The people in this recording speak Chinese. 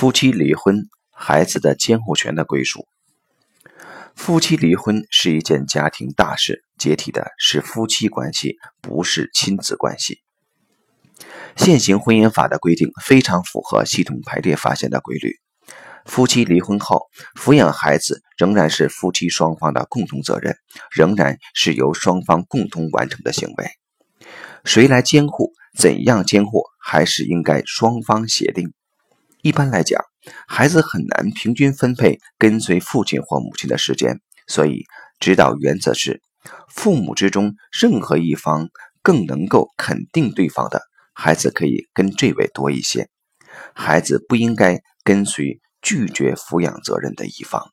夫妻离婚，孩子的监护权的归属。夫妻离婚是一件家庭大事，解体的是夫妻关系，不是亲子关系。现行婚姻法的规定非常符合系统排列发现的规律。夫妻离婚后，抚养孩子仍然是夫妻双方的共同责任，仍然是由双方共同完成的行为。谁来监护，怎样监护，还是应该双方协定。一般来讲，孩子很难平均分配跟随父亲或母亲的时间，所以指导原则是：父母之中任何一方更能够肯定对方的孩子，可以跟这位多一些。孩子不应该跟随拒绝抚养责任的一方。